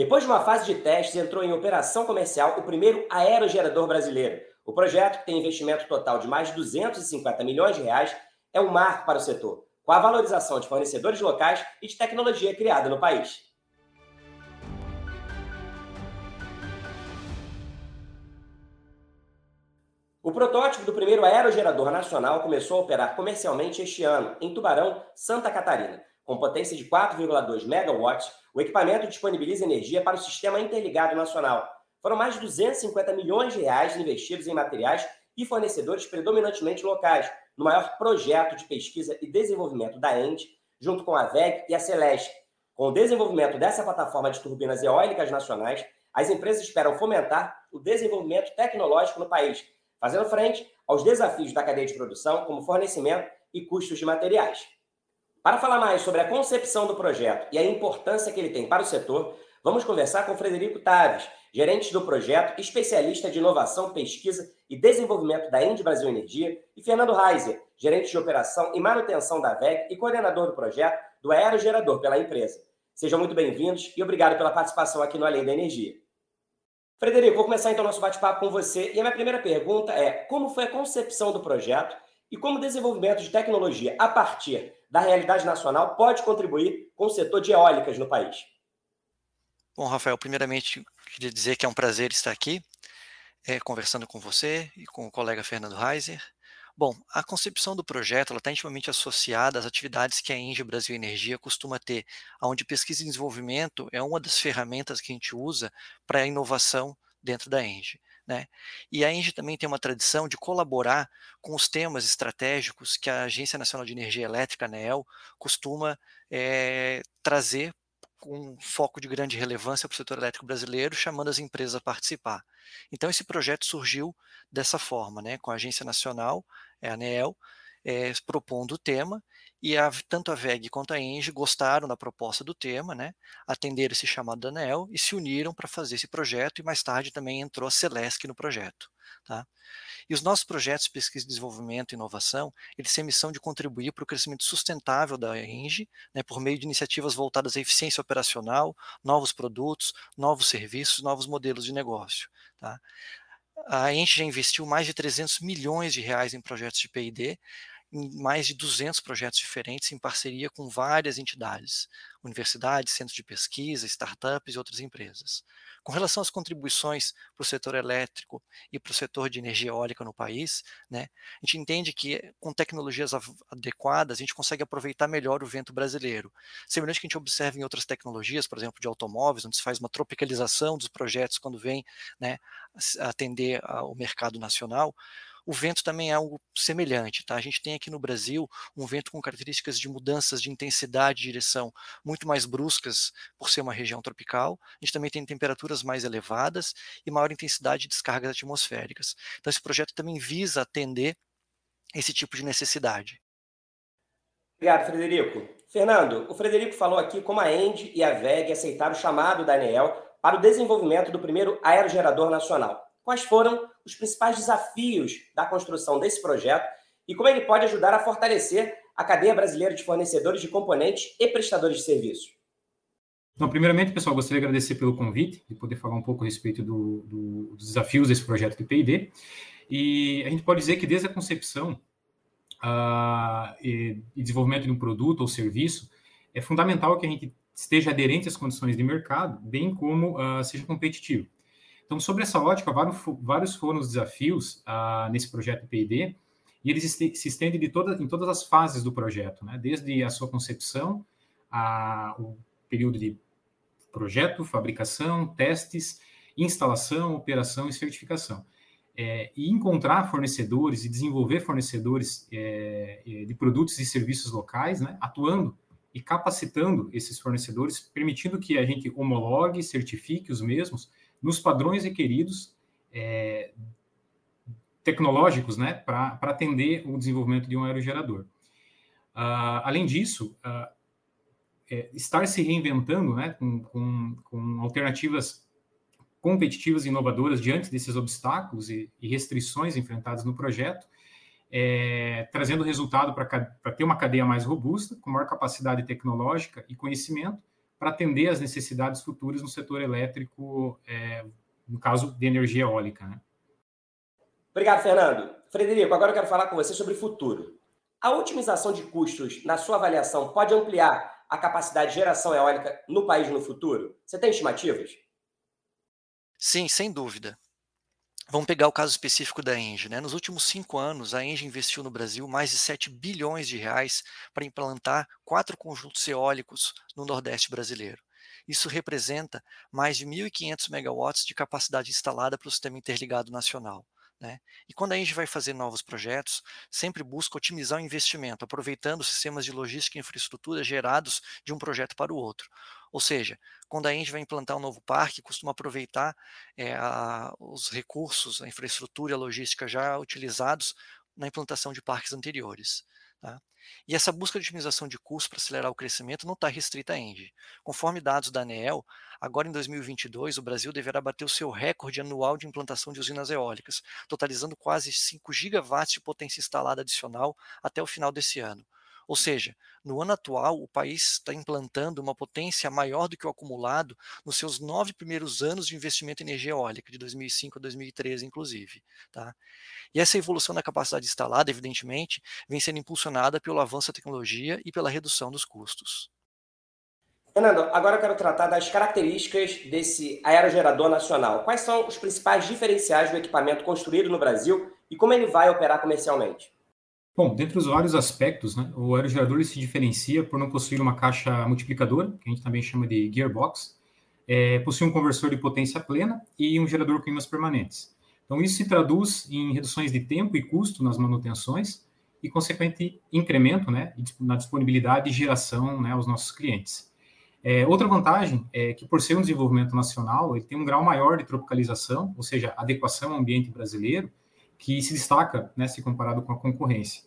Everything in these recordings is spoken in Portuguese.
Depois de uma fase de testes, entrou em operação comercial o primeiro aerogerador brasileiro. O projeto, que tem investimento total de mais de 250 milhões de reais, é um marco para o setor, com a valorização de fornecedores locais e de tecnologia criada no país. O protótipo do primeiro aerogerador nacional começou a operar comercialmente este ano, em Tubarão, Santa Catarina. Com potência de 4,2 megawatts, o equipamento disponibiliza energia para o Sistema Interligado Nacional. Foram mais de 250 milhões de reais investidos em materiais e fornecedores predominantemente locais, no maior projeto de pesquisa e desenvolvimento da ENDE, junto com a VEG e a Celeste. Com o desenvolvimento dessa plataforma de turbinas eólicas nacionais, as empresas esperam fomentar o desenvolvimento tecnológico no país, fazendo frente aos desafios da cadeia de produção, como fornecimento e custos de materiais. Para falar mais sobre a concepção do projeto e a importância que ele tem para o setor, vamos conversar com Frederico Taves, gerente do projeto, especialista de inovação, pesquisa e desenvolvimento da Indy Brasil Energia, e Fernando Reiser, gerente de operação e manutenção da VEG e coordenador do projeto do aerogerador pela empresa. Sejam muito bem-vindos e obrigado pela participação aqui no Além da Energia. Frederico, vou começar então nosso bate-papo com você. E a minha primeira pergunta é: como foi a concepção do projeto e como o desenvolvimento de tecnologia a partir da realidade nacional pode contribuir com o setor de eólicas no país? Bom, Rafael, primeiramente queria dizer que é um prazer estar aqui é, conversando com você e com o colega Fernando Reiser. Bom, a concepção do projeto está intimamente associada às atividades que a Engie Brasil Energia costuma ter, onde pesquisa e desenvolvimento é uma das ferramentas que a gente usa para a inovação dentro da Engie. Né? E a Engie também tem uma tradição de colaborar com os temas estratégicos que a Agência Nacional de Energia Elétrica, ANEEL, costuma é, trazer com um foco de grande relevância para o setor elétrico brasileiro, chamando as empresas a participar. Então, esse projeto surgiu dessa forma, né, com a Agência Nacional, a ANEEL, é, propondo o tema, e a, tanto a VEG quanto a ENGE gostaram da proposta do tema, né, atenderam esse chamado da ANEEL e se uniram para fazer esse projeto, e mais tarde também entrou a Celesc no projeto. Tá? E os nossos projetos de pesquisa, desenvolvimento e inovação, eles têm a missão de contribuir para o crescimento sustentável da ENGE, né, por meio de iniciativas voltadas à eficiência operacional, novos produtos, novos serviços, novos modelos de negócio. Tá? A ENGE já investiu mais de 300 milhões de reais em projetos de P&D, em mais de 200 projetos diferentes em parceria com várias entidades, universidades, centros de pesquisa, startups e outras empresas. Com relação às contribuições para o setor elétrico e para o setor de energia eólica no país, né, a gente entende que com tecnologias adequadas a gente consegue aproveitar melhor o vento brasileiro. Semelhante que a gente observa em outras tecnologias, por exemplo, de automóveis, onde se faz uma tropicalização dos projetos quando vem né, atender ao mercado nacional, o vento também é algo semelhante, tá? A gente tem aqui no Brasil um vento com características de mudanças de intensidade e direção muito mais bruscas por ser uma região tropical. A gente também tem temperaturas mais elevadas e maior intensidade de descargas atmosféricas. Então esse projeto também visa atender esse tipo de necessidade. Obrigado, Frederico. Fernando, o Frederico falou aqui como a ENDE e a VEG aceitaram o chamado da ANEEL para o desenvolvimento do primeiro aerogerador nacional quais foram os principais desafios da construção desse projeto e como ele pode ajudar a fortalecer a cadeia brasileira de fornecedores de componentes e prestadores de serviços. Então, primeiramente, pessoal, gostaria de agradecer pelo convite, de poder falar um pouco a respeito do, do, dos desafios desse projeto de P&D. E a gente pode dizer que desde a concepção uh, e, e, desenvolvimento de um produto ou serviço, é fundamental que a gente esteja aderente às condições de mercado, bem como uh, seja competitivo. Então, sobre essa ótica, vários, vários foram os desafios ah, nesse projeto P&D, e eles se estendem de toda, em todas as fases do projeto, né? desde a sua concepção, a, o período de projeto, fabricação, testes, instalação, operação e certificação. É, e encontrar fornecedores e desenvolver fornecedores é, é de produtos e serviços locais, né? atuando e capacitando esses fornecedores, permitindo que a gente homologue, certifique os mesmos nos padrões requeridos é, tecnológicos né, para atender o desenvolvimento de um aerogerador. Uh, além disso, uh, é, estar se reinventando né, com, com, com, alternativas competitivas e inovadoras diante desses obstáculos e, e restrições enfrentadas no projeto, é, trazendo resultado para ter uma cadeia mais robusta, com maior capacidade tecnológica e conhecimento, para atender às necessidades futuras no setor elétrico, é, no caso de energia eólica. Né? Obrigado, Fernando. Frederico, agora eu quero falar com você sobre o futuro. A otimização de custos, na sua avaliação, pode ampliar a capacidade de geração eólica no país no futuro? Você tem estimativas? Sim, sem dúvida. Vamos pegar o caso específico da Engie. Né? Nos últimos cinco anos, a Engie investiu no Brasil mais de 7 bilhões de reais para implantar quatro conjuntos eólicos no Nordeste brasileiro. Isso representa mais de 1.500 megawatts de capacidade instalada para o Sistema Interligado Nacional. Né? E quando a gente vai fazer novos projetos, sempre busca otimizar o investimento, aproveitando sistemas de logística e infraestrutura gerados de um projeto para o outro. Ou seja, quando a gente vai implantar um novo parque, costuma aproveitar é, a, os recursos, a infraestrutura e a logística já utilizados na implantação de parques anteriores. Tá? E essa busca de otimização de custos para acelerar o crescimento não está restrita à Engie. Conforme dados da ANEEL, agora em 2022 o Brasil deverá bater o seu recorde anual de implantação de usinas eólicas, totalizando quase 5 gigawatts de potência instalada adicional até o final desse ano. Ou seja, no ano atual, o país está implantando uma potência maior do que o acumulado nos seus nove primeiros anos de investimento em energia eólica, de 2005 a 2013, inclusive. Tá? E essa evolução da capacidade instalada, evidentemente, vem sendo impulsionada pelo avanço da tecnologia e pela redução dos custos. Fernando, agora eu quero tratar das características desse aerogerador nacional. Quais são os principais diferenciais do equipamento construído no Brasil e como ele vai operar comercialmente? Bom, dentre os vários aspectos, né, o aerogerador se diferencia por não possuir uma caixa multiplicadora, que a gente também chama de gearbox, é, possui um conversor de potência plena e um gerador com ímãs permanentes. Então, isso se traduz em reduções de tempo e custo nas manutenções e, consequente, incremento né, na disponibilidade e geração né, aos nossos clientes. É, outra vantagem é que, por ser um desenvolvimento nacional, ele tem um grau maior de tropicalização, ou seja, adequação ao ambiente brasileiro, que se destaca né, se comparado com a concorrência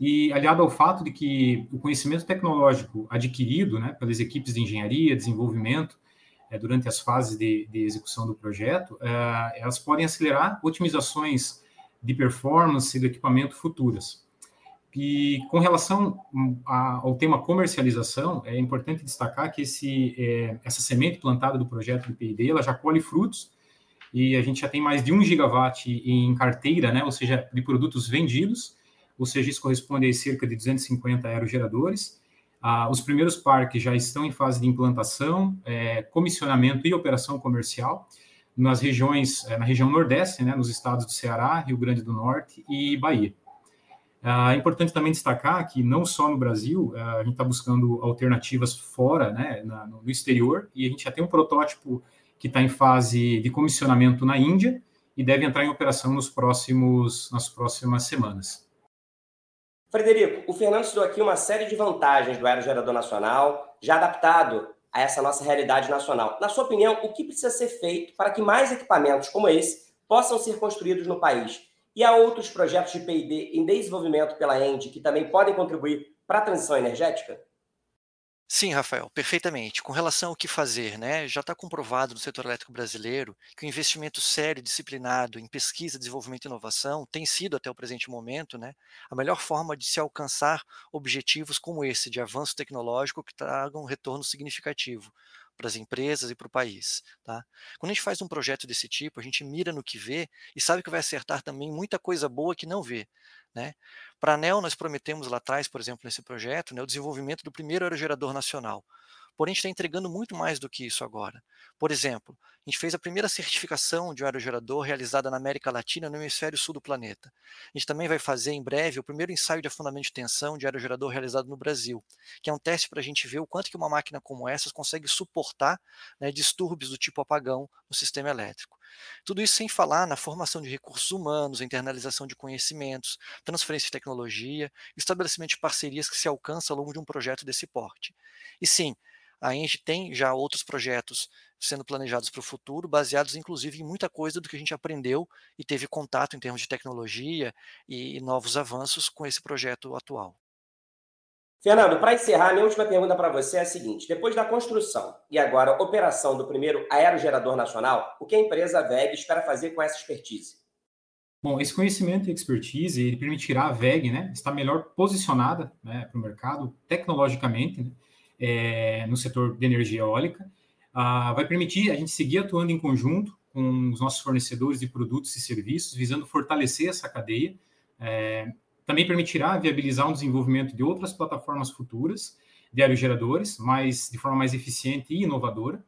e aliado ao fato de que o conhecimento tecnológico adquirido né, pelas equipes de engenharia, desenvolvimento, é, durante as fases de, de execução do projeto, é, elas podem acelerar otimizações de performance do equipamento futuras. E com relação a, ao tema comercialização, é importante destacar que esse, é, essa semente plantada do projeto do PID, ela já colhe frutos, e a gente já tem mais de um gigawatt em carteira, né, ou seja, de produtos vendidos, ou seja, isso corresponde a cerca de 250 aerogeradores. Ah, os primeiros parques já estão em fase de implantação, é, comissionamento e operação comercial nas regiões, é, na região Nordeste, né, nos estados do Ceará, Rio Grande do Norte e Bahia. Ah, é importante também destacar que não só no Brasil, ah, a gente está buscando alternativas fora, né, na, no exterior, e a gente já tem um protótipo que está em fase de comissionamento na Índia e deve entrar em operação nos próximos, nas próximas semanas. Frederico, o Fernando citou aqui uma série de vantagens do aerogerador nacional, já adaptado a essa nossa realidade nacional. Na sua opinião, o que precisa ser feito para que mais equipamentos como esse possam ser construídos no país? E há outros projetos de P&D em desenvolvimento pela ENDE que também podem contribuir para a transição energética? Sim, Rafael, perfeitamente. Com relação ao que fazer, né, já está comprovado no setor elétrico brasileiro que o investimento sério, disciplinado em pesquisa, desenvolvimento e inovação tem sido, até o presente momento, né, a melhor forma de se alcançar objetivos como esse, de avanço tecnológico que tragam um retorno significativo para as empresas e para o país. Tá? Quando a gente faz um projeto desse tipo, a gente mira no que vê e sabe que vai acertar também muita coisa boa que não vê. Né? Para a ANEL, nós prometemos lá atrás, por exemplo, nesse projeto, né, o desenvolvimento do primeiro aerogerador nacional. Porém, a gente está entregando muito mais do que isso agora. Por exemplo, a gente fez a primeira certificação de um aerogerador realizada na América Latina no hemisfério sul do planeta. A gente também vai fazer em breve o primeiro ensaio de afundamento de tensão de aerogerador realizado no Brasil, que é um teste para a gente ver o quanto que uma máquina como essa consegue suportar né, distúrbios do tipo apagão no sistema elétrico. Tudo isso sem falar na formação de recursos humanos, internalização de conhecimentos, transferência de tecnologia, estabelecimento de parcerias que se alcança ao longo de um projeto desse porte. E sim, a Engie tem já outros projetos sendo planejados para o futuro, baseados inclusive em muita coisa do que a gente aprendeu e teve contato em termos de tecnologia e novos avanços com esse projeto atual. Fernando, para encerrar, minha última pergunta para você é a seguinte: depois da construção e agora operação do primeiro aerogerador nacional, o que a empresa VEG espera fazer com essa expertise? Bom, esse conhecimento e expertise ele permitirá a VEG né, estar melhor posicionada né, para o mercado tecnologicamente, né, é, no setor de energia eólica. Ah, vai permitir a gente seguir atuando em conjunto com os nossos fornecedores de produtos e serviços, visando fortalecer essa cadeia. É, também permitirá viabilizar um desenvolvimento de outras plataformas futuras de aerogeradores, mas de forma mais eficiente e inovadora,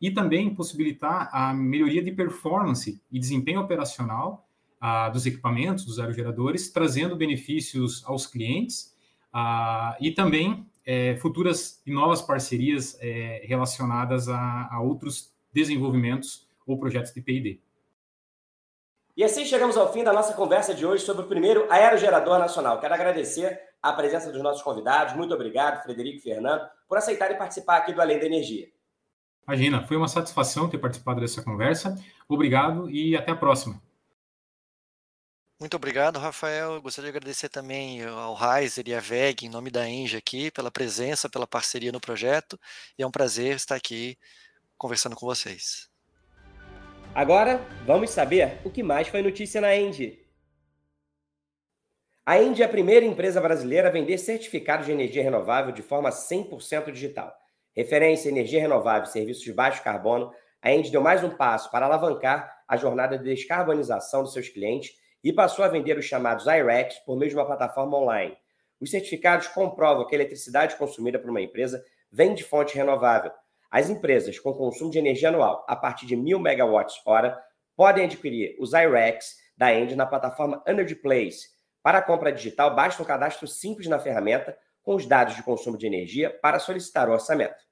e também possibilitar a melhoria de performance e desempenho operacional ah, dos equipamentos, dos aerogeradores, trazendo benefícios aos clientes ah, e também é, futuras e novas parcerias é, relacionadas a, a outros desenvolvimentos ou projetos de P&D. E assim chegamos ao fim da nossa conversa de hoje sobre o primeiro aerogerador nacional. Quero agradecer a presença dos nossos convidados. Muito obrigado, Frederico e Fernando, por aceitarem participar aqui do Além da Energia. Imagina, foi uma satisfação ter participado dessa conversa. Obrigado e até a próxima. Muito obrigado, Rafael. gostaria de agradecer também ao Reiser e à VEG, em nome da Enge aqui, pela presença, pela parceria no projeto. E é um prazer estar aqui conversando com vocês. Agora, vamos saber o que mais foi notícia na Engie. A Engie é a primeira empresa brasileira a vender certificados de energia renovável de forma 100% digital. Referência energia renovável e serviços de baixo carbono, a Engie deu mais um passo para alavancar a jornada de descarbonização dos seus clientes e passou a vender os chamados IREX por meio de uma plataforma online. Os certificados comprovam que a eletricidade consumida por uma empresa vem de fonte renovável, as empresas com consumo de energia anual a partir de 1.000 megawatts-hora podem adquirir os IREX da End na plataforma Energy Place. Para a compra digital, basta um cadastro simples na ferramenta com os dados de consumo de energia para solicitar o orçamento.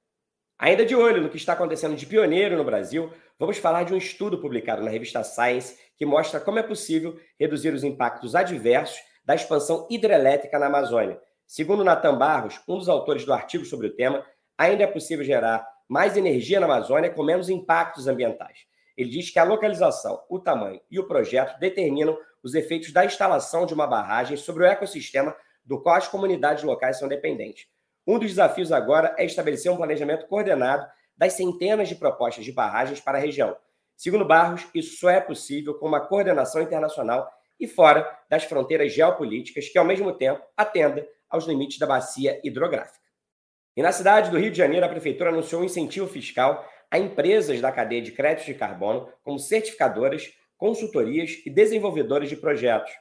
Ainda de olho no que está acontecendo de pioneiro no Brasil, vamos falar de um estudo publicado na revista Science que mostra como é possível reduzir os impactos adversos da expansão hidrelétrica na Amazônia. Segundo Natan Barros, um dos autores do artigo sobre o tema, ainda é possível gerar mais energia na Amazônia com menos impactos ambientais. Ele diz que a localização, o tamanho e o projeto determinam os efeitos da instalação de uma barragem sobre o ecossistema do qual as comunidades locais são dependentes. Um dos desafios agora é estabelecer um planejamento coordenado das centenas de propostas de barragens para a região. Segundo Barros, isso só é possível com uma coordenação internacional e fora das fronteiras geopolíticas que, ao mesmo tempo, atenda aos limites da bacia hidrográfica. E na cidade do Rio de Janeiro, a prefeitura anunciou um incentivo fiscal a empresas da cadeia de créditos de carbono, como certificadoras, consultorias e desenvolvedoras de projetos.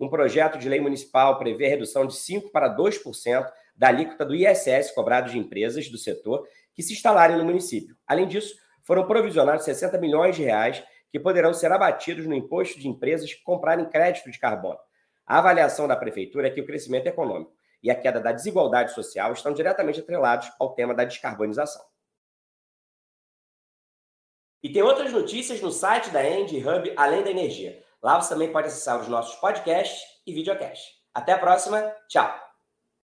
Um projeto de lei municipal prevê a redução de 5% para 2% da alíquota do ISS cobrado de empresas do setor que se instalarem no município. Além disso, foram provisionados 60 milhões de reais que poderão ser abatidos no imposto de empresas que comprarem crédito de carbono. A avaliação da prefeitura é que o crescimento econômico e a queda da desigualdade social estão diretamente atrelados ao tema da descarbonização. E tem outras notícias no site da End Hub Além da Energia. Lá você também pode acessar os nossos podcasts e videocasts. Até a próxima. Tchau!